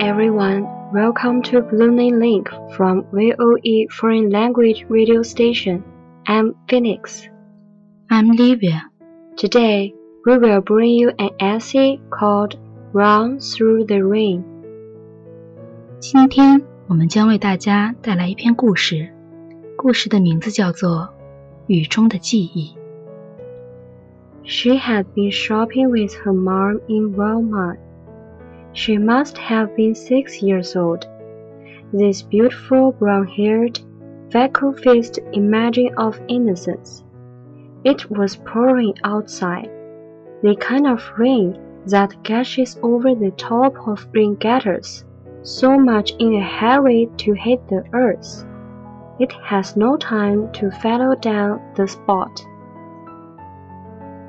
everyone, welcome to Blooming Link from VOE Foreign Language Radio Station. I'm Phoenix. I'm Livia. Today, we will bring you an essay called Run Through the Rain. 今天我们将为大家带来一篇故事，故事的名字叫做《雨中的记忆》。 She had been shopping with her mom in Walmart. She must have been six years old. This beautiful brown-haired, freckle-faced imagine of innocence. It was pouring outside, the kind of rain that gashes over the top of rain gutters, so much in a hurry to hit the earth. It has no time to follow down the spot.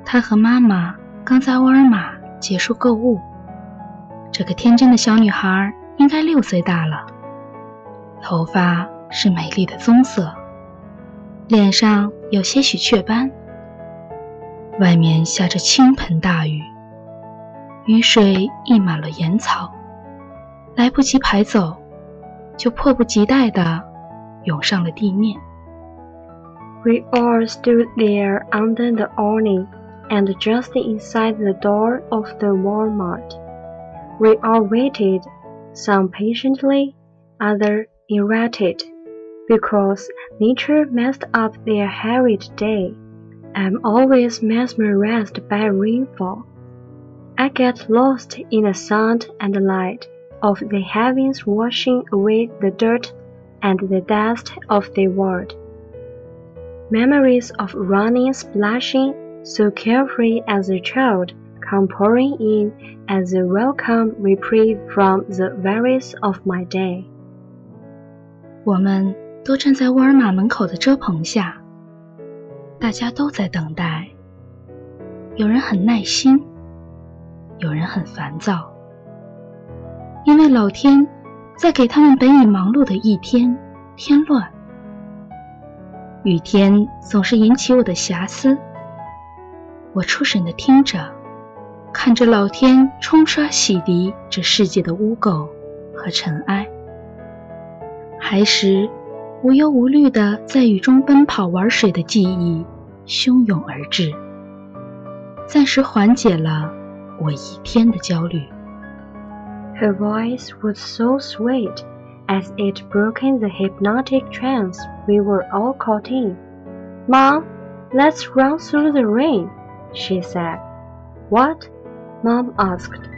她和妈妈刚在沃尔玛结束购物。 这个天真的小女孩应该六岁大了，头发是美丽的棕色，脸上有些许雀斑。外面下着倾盆大雨，雨水溢满了野草，来不及排走，就迫不及待地涌上了地面。We all stood there under the awning and just inside the door of the Walmart. We all waited, some patiently, others errated, because nature messed up their hurried day. I'm always mesmerized by rainfall. I get lost in the sound and light of the heavens washing away the dirt and the dust of the world. Memories of running, splashing, so carefree as a child, come pouring in as a welcome reprieve from the worries of my day. 我们都站在沃尔玛门口的遮棚下，大家都在等待。有人很耐心，有人很烦躁，因为老天在给他们本已忙碌的一天添乱。雨天总是引起我的遐思，我出神地听着，看着老天冲刷洗涤这世界的污垢和尘埃。孩时无忧无虑的在雨中奔跑玩水的记忆汹涌而至，暂时缓解了我一天的焦虑。Her voice was so sweet as it broke in the hypnotic trance we were all caught in. Mom, let's run through the rain. she said. What? Mom asked.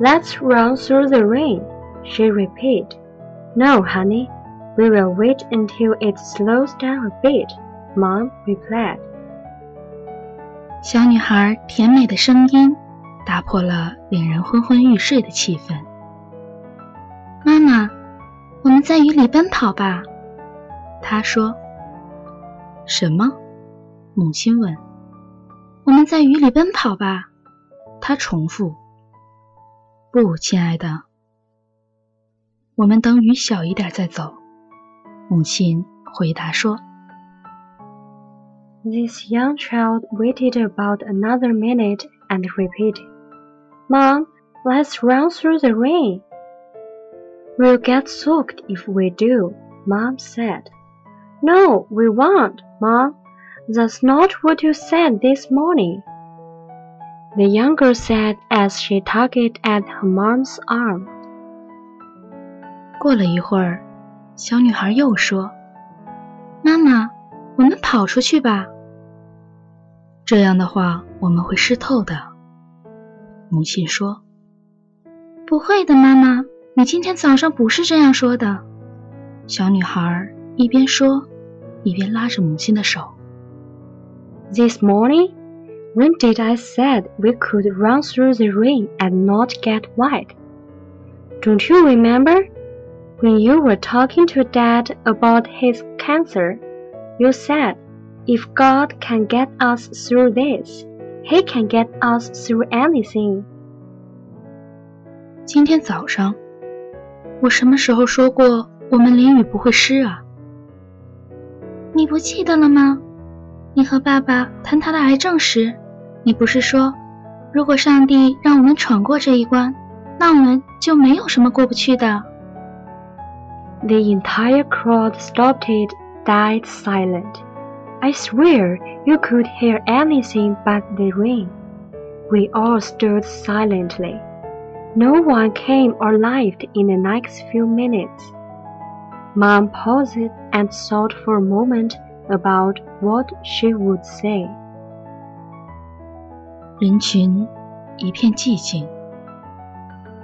Let's run through the rain, she repeated. No, honey, we will wait until it slows down a bit, Mom replied. 小女孩甜美的声音打破了令人昏昏欲睡的气氛。妈妈，我们在雨里奔跑吧，她说。什么？母亲问。我们在雨里奔跑吧，她重复。不，亲爱的，我们等雨小一点再走。母亲回答说。This young child waited about another minute and repeated, Mom, let's run through the rain. We'll get soaked if we do, Mom said. No, we won't, Mom. That's not what you said this morning. The young girl said as she tugged at her mom's arm. 过了一会儿，小女孩又说：“妈妈，我们跑出去吧。这样的话，我们会湿透的。”母亲说：“不会的，妈妈，你今天早上不是这样说的。”小女孩一边说，一边拉着母亲的手。This morning, when did I said we could run through the rain and not get wet? Don't you remember? When you were talking to Dad about his cancer, you said, if God can get us through this, he can get us through anything. 今天早上，我什么时候说过我们淋雨不会湿啊？你不记得了吗？你和爸爸谈他的癌症时， 你不是说，如果上帝让我们闯过这一关，那我们就没有什么过不去的。The entire crowd stopped it, died silent. I swear you could hear anything but the rain. We all stood silently. No one came or left in the next few minutes. Mom paused and thought for a moment about what she would say. 人群一片寂静。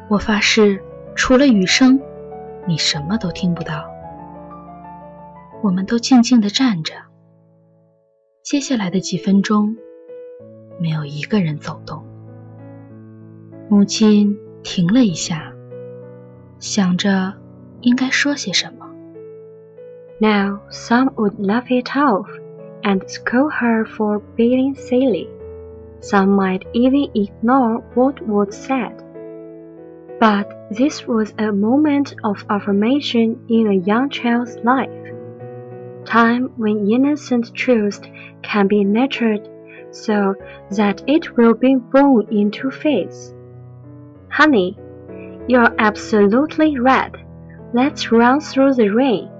我发誓，除了雨声，你什么都听不到。我们都静静地站着。接下来的几分钟，没有一个人走动。母亲停了一下，想着应该说些什么。Now some would laugh it off and scold her for being silly. Some might even ignore what was said. But this was a moment of affirmation in a young child's life time when innocent truth can be nurtured so that it will be born into faith. Honey, you're absolutely right. Let's run through the rain.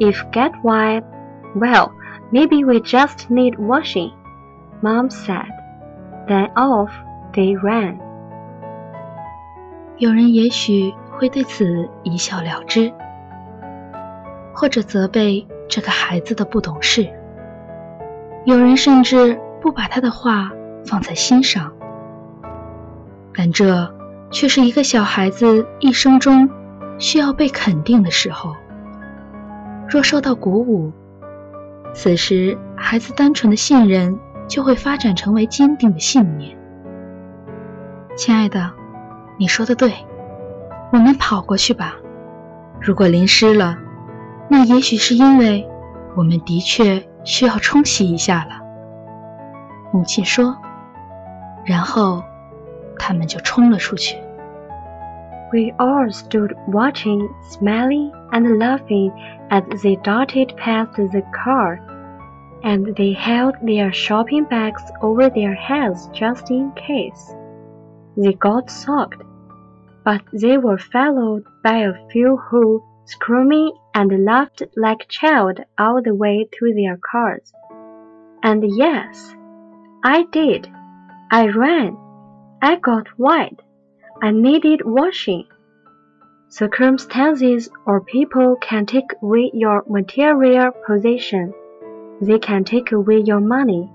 If get wet, well, maybe we just need washing, Mom said. Then off they ran. 有人也许会对此一笑了之，或者责备这个孩子的不懂事。有人甚至不把他的话放在心上，但这却是一个小孩子一生中需要被肯定的时候。若受到鼓舞，此时孩子单纯的信任就会发展成为坚定的信念。亲爱的，你说的对，我们跑过去吧。如果淋湿了，那也许是因为我们的确需要冲洗一下了。母亲说，然后他们就冲了出去。We all stood watching, smiling and laughing as they darted past the car, and they held their shopping bags over their heads just in case. They got soaked, but they were followed by a few who screaming and laughed like child all the way to their cars. And yes, I did. I ran. I got wet. I needed washing. Circumstances or people can take away your material possession. They can take away your money,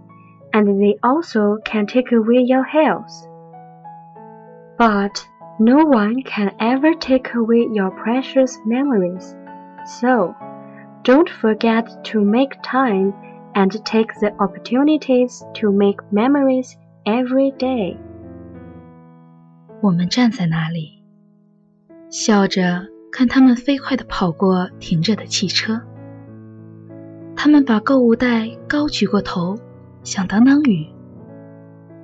and they also can take away your health. But no one can ever take away your precious memories. So, don't forget to make time and take the opportunities to make memories every day. 我们站在那里，笑着看他们飞快地跑过停着的汽车。 他们把购物袋高举过头，想挡挡雨，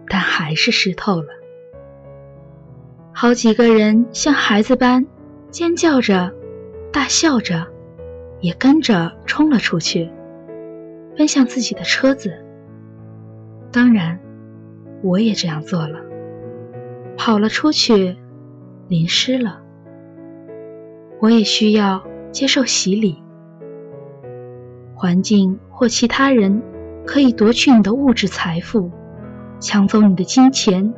但还是湿透了。好几个人像孩子般尖叫着、大笑着，也跟着冲了出去，奔向自己的车子。当然，我也这样做了。跑了出去，淋湿了。我也需要接受洗礼。环境或其他人可以夺去你的物质财富，抢走你的金钱，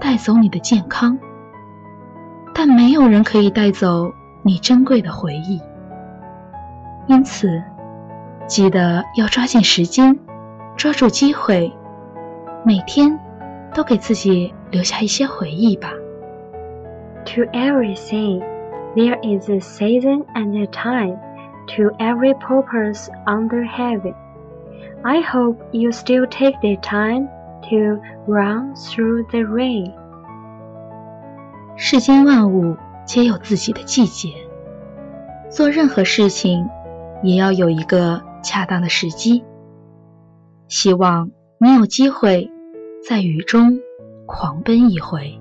带走你的健康，但没有人可以带走你珍贵的回忆。因此，记得要抓紧时间，抓住机会，每天都给自己。留下一些回忆吧。To everything, there is a season and a time. To every purpose under heaven. I hope you still take the time to run through the rain. 世间万物皆有自己的季节，做任何事情也要有一个恰当的时机。希望你有机会在雨中。狂奔一回。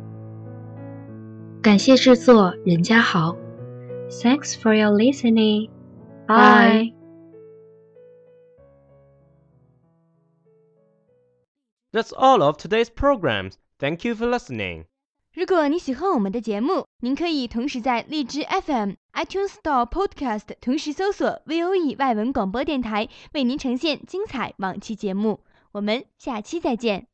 感谢制作任家豪。Thanks for your listening. Bye. That's all of today's programs. Thank you for listening. 如果你喜欢我们的节目，您可以同时在荔枝 FM、iTunes Store Podcast 同时搜索 VOE 外文广播电台，为您呈现精彩往期节目。我们下期再见。